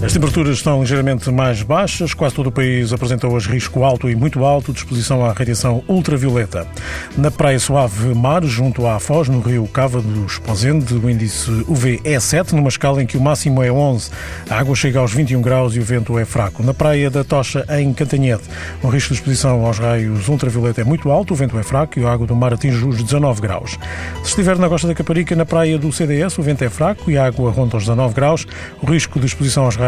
As temperaturas estão ligeiramente mais baixas, quase todo o país apresenta hoje risco alto e muito alto de exposição à radiação ultravioleta. Na Praia Suave Mar, junto à Foz, no rio Cava do Esposende, o índice UV é 7, numa escala em que o máximo é 11. A água chega aos 21 graus e o vento é fraco. Na Praia da Tocha, em Cantanhete, o risco de exposição aos raios ultravioleta é muito alto, o vento é fraco e a água do mar atinge os 19 graus. Se estiver na Costa da Caparica, na Praia do CDS, o vento é fraco e a água ronda os 19 graus. O risco de exposição aos raios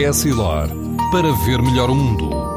É Silor para ver melhor o mundo.